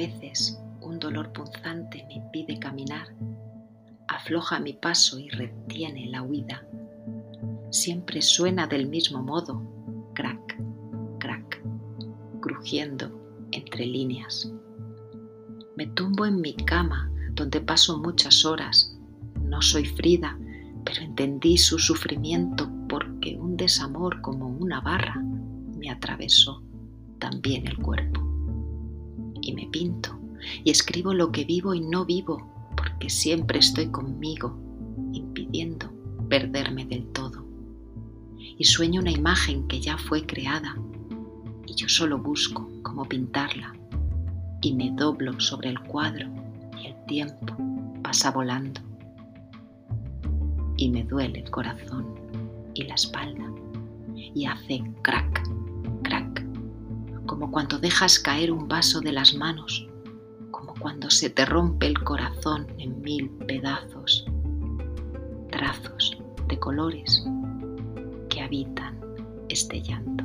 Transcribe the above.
veces un dolor punzante me impide caminar, afloja mi paso y retiene la huida. Siempre suena del mismo modo, crack, crack, crujiendo entre líneas. Me tumbo en mi cama, donde paso muchas horas. No soy Frida, pero entendí su sufrimiento porque un desamor como una barra me atravesó también el cuerpo. Y me pinto y escribo lo que vivo y no vivo, porque siempre estoy conmigo, impidiendo perderme del todo. Y sueño una imagen que ya fue creada, y yo solo busco cómo pintarla, y me doblo sobre el cuadro y el tiempo pasa volando. Y me duele el corazón y la espalda, y hace crack, como cuando dejas caer un vaso de las manos cuando se te rompe el corazón en mil pedazos, trazos de colores que habitan este llanto.